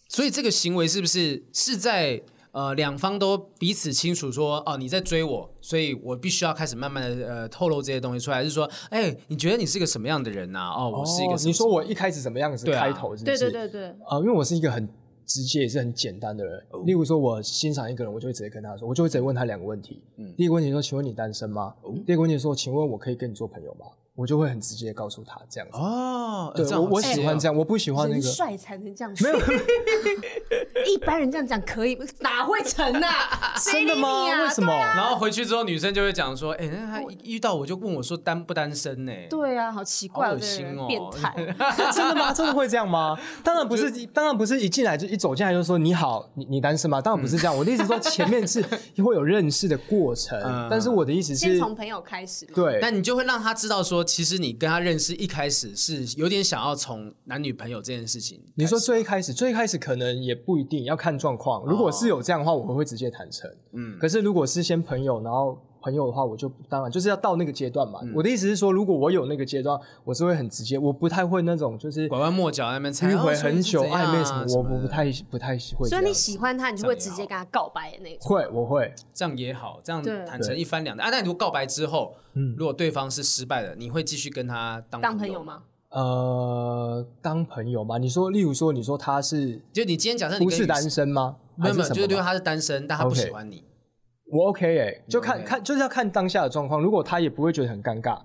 所以这个行为是不是是在呃两方都彼此清楚说哦，你在追我，所以我必须要开始慢慢的呃透露这些东西出来，就是说哎，你觉得你是个什么样的人呐、啊？哦，我是一个什么什么、哦、你说我一开始什么样子开头是不是？对对对对。啊、呃，因为我是一个很直接也是很简单的人。哦、例如说，我欣赏一个人，我就会直接跟他说，我就会直接问他两个问题。嗯。第一个问题说，请问你单身吗？哦、第二个问题说，请问我可以跟你做朋友吗？我就会很直接告诉他这样子哦，对，我我喜欢这样，我不喜欢那个帅才能这样说，没有，一般人这样讲可以，哪会成啊？真的吗？为什么？然后回去之后，女生就会讲说，哎，那他遇到我就问我说单不单身呢？对啊，好奇怪，恶心哦，变态，真的吗？真的会这样吗？当然不是，当然不是一进来就一走进来就说你好，你你单身吗？当然不是这样，我的意思说前面是会有认识的过程，但是我的意思是先从朋友开始，对，但你就会让他知道说。其实你跟他认识一开始是有点想要从男女朋友这件事情。你说最一开始，最一开始可能也不一定要看状况。如果是有这样的话，我会直接坦诚。嗯，可是如果是先朋友，然后。朋友的话，我就当然就是要到那个阶段嘛。嗯、我的意思是说，如果我有那个阶段，我是会很直接，我不太会那种就是拐弯抹角那边猜，迂回很久暧昧什么，我我不太不太会。所以你喜欢他，你就会直接跟他告白的那种。会，我会这样也好，这样坦诚一翻两的啊。但你如果告白之后，嗯，如果对方是失败的，你会继续跟他当当朋友吗？呃，当朋友吗？你说，例如说，你说他是，就你今天假设你不是单身吗？没有没有，就是因为他是单身，但他不喜欢你。我 OK 哎、欸，就看.看就是要看当下的状况。如果他也不会觉得很尴尬。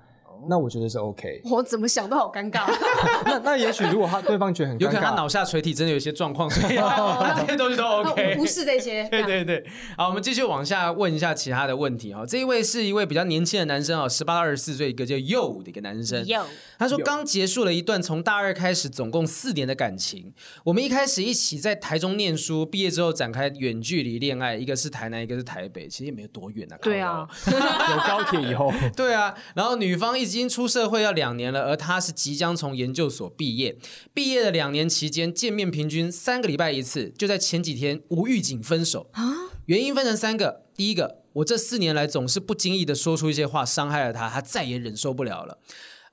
那我觉得是 OK。我怎么想都好尴尬。那那也许如果他对方觉得很尴尬，有可能他脑下垂体真的有一些状况，所以这些东西都 OK。不是这些。对对对。好，我们继续往下问一下其他的问题哈。这一位是一位比较年轻的男生啊，十八到二十四岁，一个叫 Yo 的一个男生。Yo。他说刚结束了一段从大二开始总共四年的感情。我们一开始一起在台中念书，毕业之后展开远距离恋爱，一个是台南，一个是台北，其实也没有多远啊。对啊。有高铁以后。对啊。然后女方一直。已经出社会要两年了，而他是即将从研究所毕业。毕业的两年期间，见面平均三个礼拜一次。就在前几天，无预警分手啊！原因分成三个：第一个，我这四年来总是不经意的说出一些话，伤害了他，他再也忍受不了了。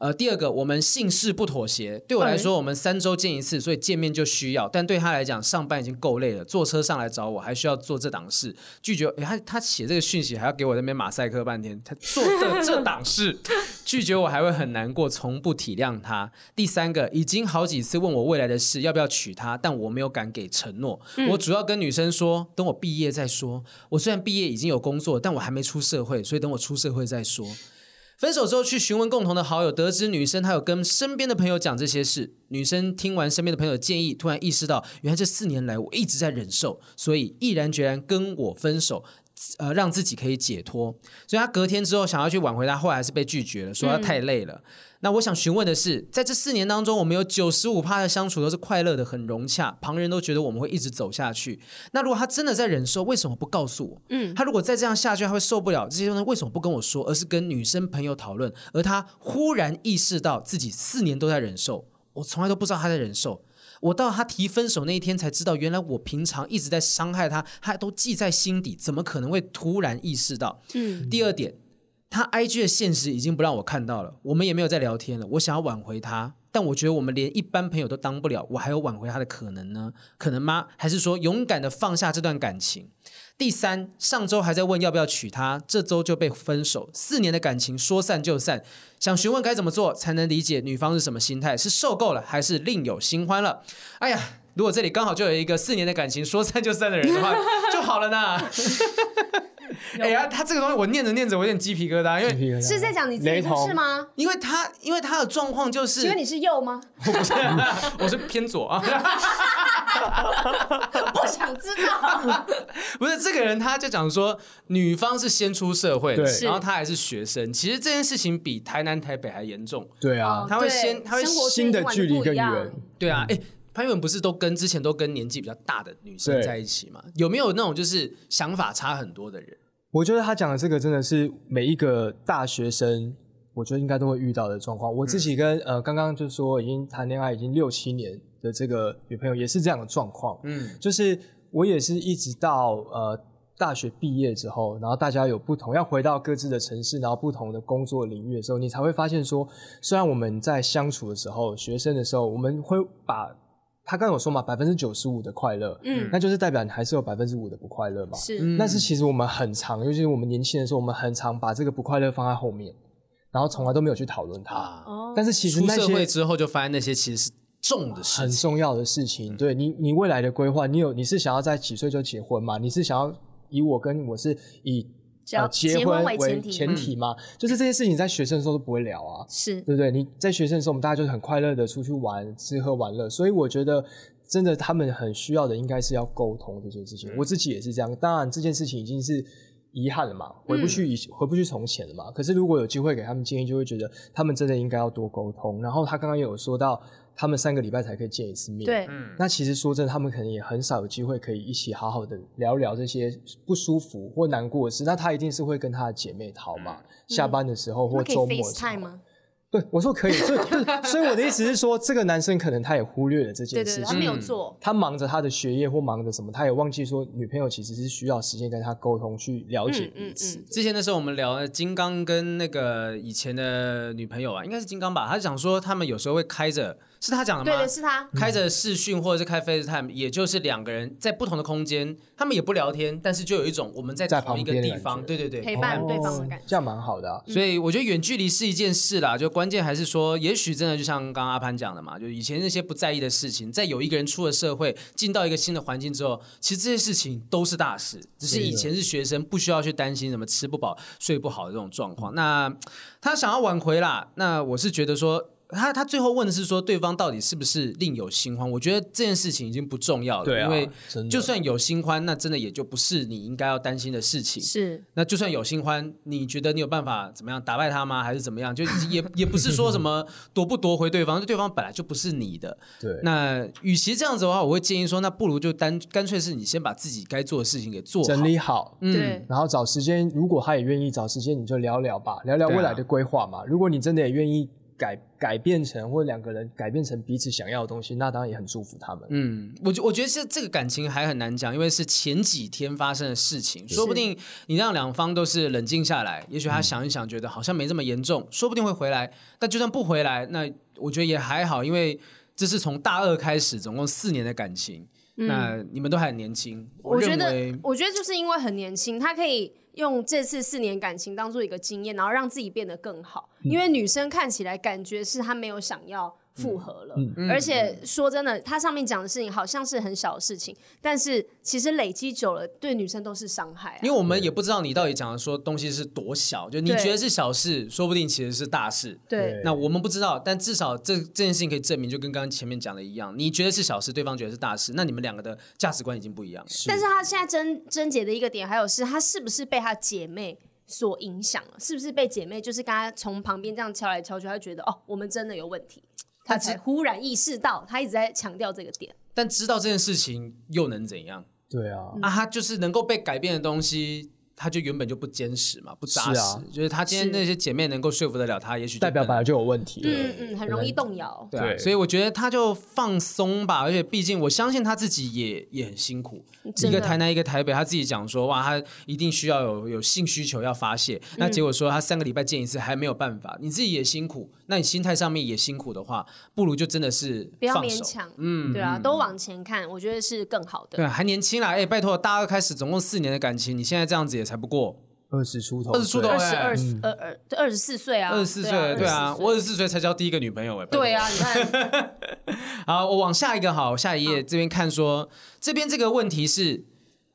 呃，第二个，我们姓氏不妥协。对我来说，我们三周见一次，所以见面就需要。但对他来讲，上班已经够累了，坐车上来找我，还需要做这档事。拒绝，诶他他写这个讯息还要给我那边马赛克半天。他做的这档事，拒绝我还会很难过，从不体谅他。第三个，已经好几次问我未来的事，要不要娶她，但我没有敢给承诺。嗯、我主要跟女生说，等我毕业再说。我虽然毕业已经有工作，但我还没出社会，所以等我出社会再说。分手之后去询问共同的好友，得知女生她有跟身边的朋友讲这些事。女生听完身边的朋友建议，突然意识到，原来这四年来我一直在忍受，所以毅然决然跟我分手。呃让自己可以解脱，所以他隔天之后想要去挽回他，后来还是被拒绝了，说他太累了。嗯那我想询问的是，在这四年当中，我们有九十五趴的相处都是快乐的，很融洽，旁人都觉得我们会一直走下去。那如果他真的在忍受，为什么不告诉我？嗯，他如果再这样下去，他会受不了这些东西，为什么不跟我说，而是跟女生朋友讨论？而他忽然意识到自己四年都在忍受，我从来都不知道他在忍受。我到他提分手那一天才知道，原来我平常一直在伤害他，他都记在心底，怎么可能会突然意识到？嗯，第二点。他 IG 的现实已经不让我看到了，我们也没有再聊天了。我想要挽回他，但我觉得我们连一般朋友都当不了，我还有挽回他的可能呢？可能吗？还是说勇敢的放下这段感情？第三，上周还在问要不要娶她，这周就被分手，四年的感情说散就散。想询问该怎么做才能理解女方是什么心态？是受够了，还是另有新欢了？哎呀，如果这里刚好就有一个四年的感情说散就散的人的话，就好了呢。哎呀，他这个东西我念着念着我有点鸡皮疙瘩，因为是在讲你自己的事吗？因为他因为他的状况就是，因为你是右吗？我不是，我是偏左啊。不想知道。不是这个人，他就讲说，女方是先出社会然后他还是学生。其实这件事情比台南台北还严重。对啊，他会先，他会新的距离更远。对啊，哎。潘越文不是都跟之前都跟年纪比较大的女生在一起吗？有没有那种就是想法差很多的人？我觉得他讲的这个真的是每一个大学生，我觉得应该都会遇到的状况。我自己跟、嗯、呃刚刚就说已经谈恋爱已经六七年的这个女朋友也是这样的状况。嗯，就是我也是一直到呃大学毕业之后，然后大家有不同要回到各自的城市，然后不同的工作领域的时候，你才会发现说，虽然我们在相处的时候，学生的时候，我们会把他刚刚有说嘛，百分之九十五的快乐，嗯，那就是代表你还是有百分之五的不快乐嘛。是，但是其实我们很常，尤其是我们年轻的时候，我们很常把这个不快乐放在后面，然后从来都没有去讨论它。哦，但是其实那些出社会之后就发现那些其实是重的事情，很重要的事情。对你，你未来的规划，你有你是想要在几岁就结婚吗？你是想要以我跟我是以。要结婚为前提，前提嘛，嗯、就是这些事情在学生的时候都不会聊啊，是对不对？你在学生的时候，我们大家就是很快乐的出去玩、吃喝玩乐，所以我觉得真的他们很需要的应该是要沟通这件事情。嗯、我自己也是这样，当然这件事情已经是遗憾了嘛，回不去以、嗯、回不去从前了嘛。可是如果有机会给他们建议，就会觉得他们真的应该要多沟通。然后他刚刚也有说到。他们三个礼拜才可以见一次面，对，那其实说真的，他们可能也很少有机会可以一起好好的聊聊这些不舒服或难过的事。那他一定是会跟他的姐妹淘嘛，嗯、下班的时候或周末的时候。对，我说可以，所以 所以我的意思是说，这个男生可能他也忽略了这件事情，对对对，他没有做，他忙着他的学业或忙着什么，他也忘记说女朋友其实是需要时间跟他沟通去了解彼此。嗯嗯嗯、之前的时候我们聊金刚跟那个以前的女朋友啊，应该是金刚吧，他讲说他们有时候会开着。是他讲的吗？对的，是他开着视讯或者是开 FaceTime，也就是两个人在不同的空间，他们也不聊天，但是就有一种我们在同一个地方，对对对，陪伴对方的感觉，这样蛮好的啊。所以我觉得远距离是一件事啦，就关键还是说，也许真的就像刚刚阿潘讲的嘛，就以前那些不在意的事情，在有一个人出了社会，进到一个新的环境之后，其实这些事情都是大事，只是以前是学生，不需要去担心什么吃不饱、睡不好的这种状况。那他想要挽回啦，那我是觉得说。他他最后问的是说，对方到底是不是另有新欢？我觉得这件事情已经不重要了，对啊，因为就算有新欢，那真的也就不是你应该要担心的事情。是，那就算有新欢，你觉得你有办法怎么样打败他吗？还是怎么样？就也也不是说什么 夺不夺回对方，对方本来就不是你的。对，那与其这样子的话，我会建议说，那不如就单干脆是你先把自己该做的事情给做好，整理好，嗯，对，然后找时间，如果他也愿意找时间，你就聊聊吧，聊聊未来的规划嘛。啊，如果你真的也愿意。改改变成或两个人改变成彼此想要的东西，那当然也很祝福他们。嗯，我觉我觉得这这个感情还很难讲，因为是前几天发生的事情，说不定你让两方都是冷静下来，也许他想一想，觉得好像没这么严重，嗯、说不定会回来。但就算不回来，那我觉得也还好，因为这是从大二开始，总共四年的感情，嗯、那你们都还很年轻。我，我觉得，我觉得就是因为很年轻，他可以。用这次四年感情当做一个经验，然后让自己变得更好。因为女生看起来感觉是她没有想要复合了，嗯、而且说真的，它上面讲的事情好像是很小的事情，但是其实累积久了，对女生都是伤害、啊。因为我们也不知道你到底讲的说东西是多小，就你觉得是小事，说不定其实是大事。对，那我们不知道，但至少这这件事情可以证明，就跟刚刚前面讲的一样，你觉得是小事，对方觉得是大事，那你们两个的价值观已经不一样了。但是他现在争争结的一个点，还有是他是不是被他姐妹所影响了？是不是被姐妹就是刚刚从旁边这样敲来敲去，他觉得哦，我们真的有问题。他才忽然意识到，他一直在强调这个点。但知道这件事情又能怎样？对啊，啊，他就是能够被改变的东西。他就原本就不坚实嘛，不扎实。啊、就是他今天那些姐妹能够说服得了他，也许代表本来就有问题。嗯嗯，很容易动摇。对，对，所以我觉得他就放松吧。而且毕竟我相信他自己也也很辛苦，一个台南一个台北，他自己讲说哇，他一定需要有有性需求要发泄。那结果说他三个礼拜见一次还没有办法，你自己也辛苦，那你心态上面也辛苦的话，不如就真的是不要勉强。嗯，对啊，都往前看，我觉得是更好的。对，还年轻啦，哎，拜托，大二开始总共四年的感情，你现在这样子也才不过。二十出头，二十出头，二十二十二二二十四岁啊，二十四岁，对啊，我二十四岁才交第一个女朋友哎，对啊，你看，好，我往下一个好，下一页这边看说，这边这个问题是，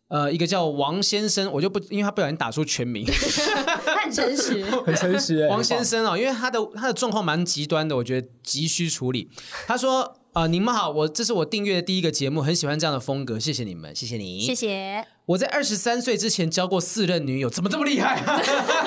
呃，一个叫王先生，我就不，因为他不小心打出全名，他 很诚实，很诚实，王先生哦，因为他的他的状况蛮极端的，我觉得急需处理。他说。啊、呃，你们好，我这是我订阅的第一个节目，很喜欢这样的风格，谢谢你们，谢谢你，谢谢。我在二十三岁之前交过四任女友，怎么这么厉害啊？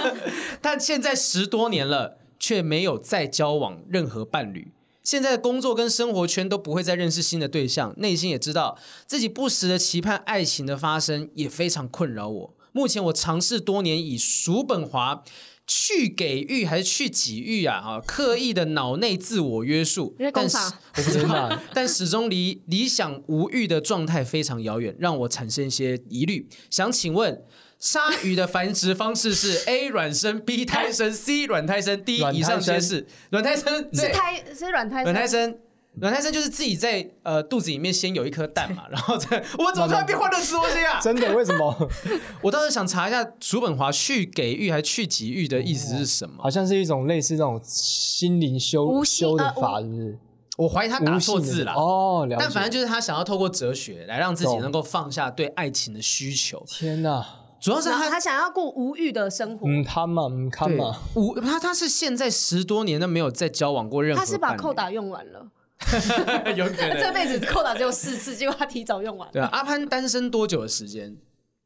但现在十多年了，却没有再交往任何伴侣。现在的工作跟生活圈都不会再认识新的对象，内心也知道自己不时的期盼爱情的发生，也非常困扰我。目前我尝试多年，以叔本华。去给予还是去给予啊？哈，刻意的脑内自我约束，但是 我不知道，但始终离理想无欲的状态非常遥远，让我产生一些疑虑。想请问，鲨鱼的繁殖方式是 A 卵生，B 胎生，C 卵胎生，D 以上皆是。卵胎生是胎是卵胎生，卵胎生。卵胎生就是自己在呃肚子里面先有一颗蛋嘛，然后再我怎么突然变换了吃东西啊？真的？为什么？我倒是想查一下叔本华去给予还是去给予的意思是什么？好像是一种类似那种心灵修修的法，是不是？我怀疑他打错字了哦。但反正就是他想要透过哲学来让自己能够放下对爱情的需求。天哪！主要是他他想要过无欲的生活。嗯，他嘛，嗯，他嘛，无他他是现在十多年都没有再交往过任何。他是把扣打用完了。有可能这辈子扣打只有四次，结果他提早用完。对啊，阿潘单身多久的时间？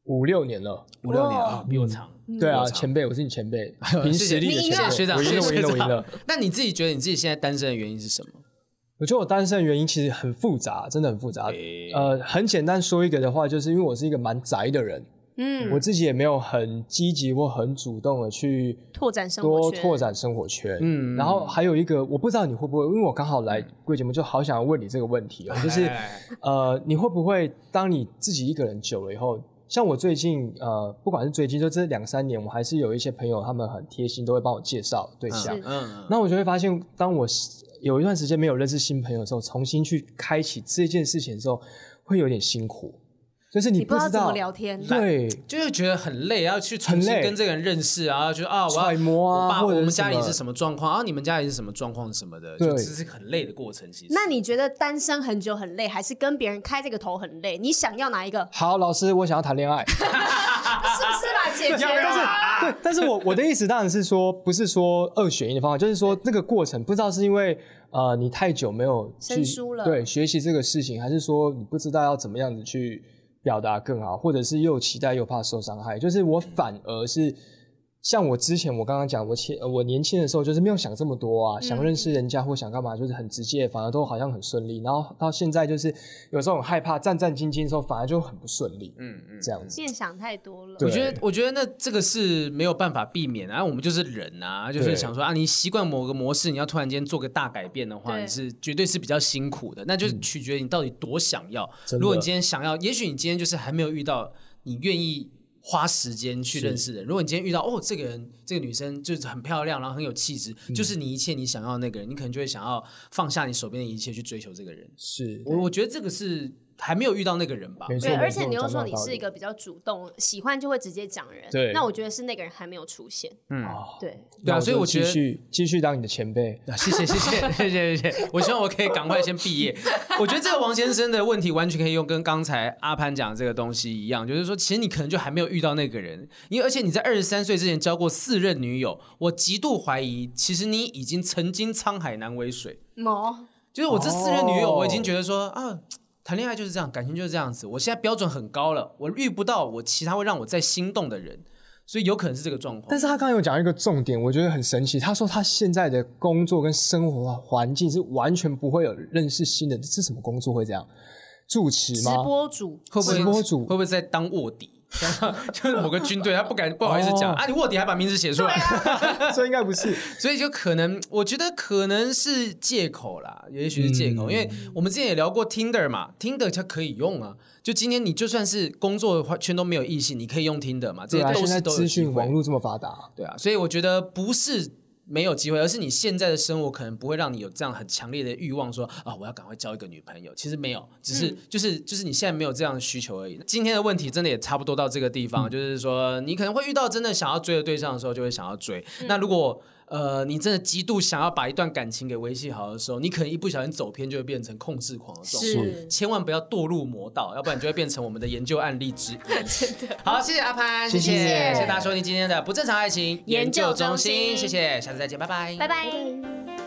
五六年了，五六年啊，比我长。对啊，前辈，我是你前辈，凭实力的前辈，学长，学长，学长。那你自己觉得你自己现在单身的原因是什么？我觉得我单身的原因其实很复杂，真的很复杂。呃，很简单说一个的话，就是因为我是一个蛮宅的人。嗯，我自己也没有很积极或很主动的去拓展生活圈，多拓展生活圈。嗯，然后还有一个，我不知道你会不会，因为我刚好来贵节目，就好想要问你这个问题哦，就是呃，你会不会当你自己一个人久了以后，像我最近呃，不管是最近就这两三年，我还是有一些朋友，他们很贴心，都会帮我介绍对象。嗯，那我就会发现，当我有一段时间没有认识新朋友的时候，重新去开启这件事情的时候，会有点辛苦。就是你不知道，不知道怎么聊天，对，就是觉得很累，要去重新跟这个人认识啊，就啊，我要揣摩啊，我爸，我们家里是什么状况啊，你们家里是什么状况什么的，对，就是很累的过程。其实，那你觉得单身很久很累，还是跟别人开这个头很累？你想要哪一个？好，老师，我想要谈恋爱，是不是吧，姐姐？但是，对，但是我我的意思当然是说，不是说二选一的方法，就是说那个过程，不知道是因为呃你太久没有生疏了，对，学习这个事情，还是说你不知道要怎么样子去。表达更好，或者是又期待又怕受伤害，就是我反而是。像我之前我刚刚讲，我前我年轻的时候就是没有想这么多啊，嗯、想认识人家或想干嘛，就是很直接，反而都好像很顺利。然后到现在就是有时候很害怕，战战兢兢的时候反而就很不顺利。嗯嗯，这样子。变想太多了。我觉得我觉得那这个是没有办法避免啊，我们就是人啊，就是想说啊，你习惯某个模式，你要突然间做个大改变的话，你是绝对是比较辛苦的。那就是取决于你到底多想要。嗯、如果你今天想要，也许你今天就是还没有遇到你愿意。花时间去认识人。如果你今天遇到哦，这个人这个女生就是很漂亮，然后很有气质，嗯、就是你一切你想要的那个人，你可能就会想要放下你手边的一切去追求这个人。是我我觉得这个是还没有遇到那个人吧？对，而且你又说你是一个比较主动，喜欢就会直接讲人。对，那我觉得是那个人还没有出现。嗯，对，对啊，所以我觉得继续继续当你的前辈。谢谢谢谢谢谢谢谢，我希望我可以赶快先毕业。我觉得这个王先生的问题完全可以用跟刚才阿潘讲这个东西一样，就是说，其实你可能就还没有遇到那个人，因为而且你在二十三岁之前交过四任女友，我极度怀疑，其实你已经曾经沧海难为水。哦，就是我这四任女友，我已经觉得说啊。谈恋爱就是这样，感情就是这样子。我现在标准很高了，我遇不到我其他会让我再心动的人，所以有可能是这个状况。但是他刚刚有讲一个重点，我觉得很神奇。他说他现在的工作跟生活环境是完全不会有认识新的。这是什么工作会这样？主持吗？直播主会不会？直播主会不会在当卧底？就是某个军队，他不敢不好意思讲、哦、啊！你卧底还把名字写出来，这 应该不是，所以就可能，我觉得可能是借口啦，也许是借口，嗯、因为我们之前也聊过 Tinder 嘛，Tinder 它可以用啊。就今天你就算是工作圈都没有异性，你可以用 Tinder 嘛，这些都是都资讯网络这么发达，对啊，所以我觉得不是。没有机会，而是你现在的生活可能不会让你有这样很强烈的欲望说，说啊，我要赶快交一个女朋友。其实没有，只是、嗯、就是就是你现在没有这样的需求而已。今天的问题真的也差不多到这个地方，嗯、就是说你可能会遇到真的想要追的对象的时候，就会想要追。嗯、那如果呃，你真的极度想要把一段感情给维系好的时候，你可能一不小心走偏，就会变成控制狂的状况。是千万不要堕入魔道，要不然你就会变成我们的研究案例之一。真的。好，谢谢阿潘，谢谢谢谢，谢谢大家收听今天的不正常爱情研究中心，谢谢，下次再见，拜拜，拜拜。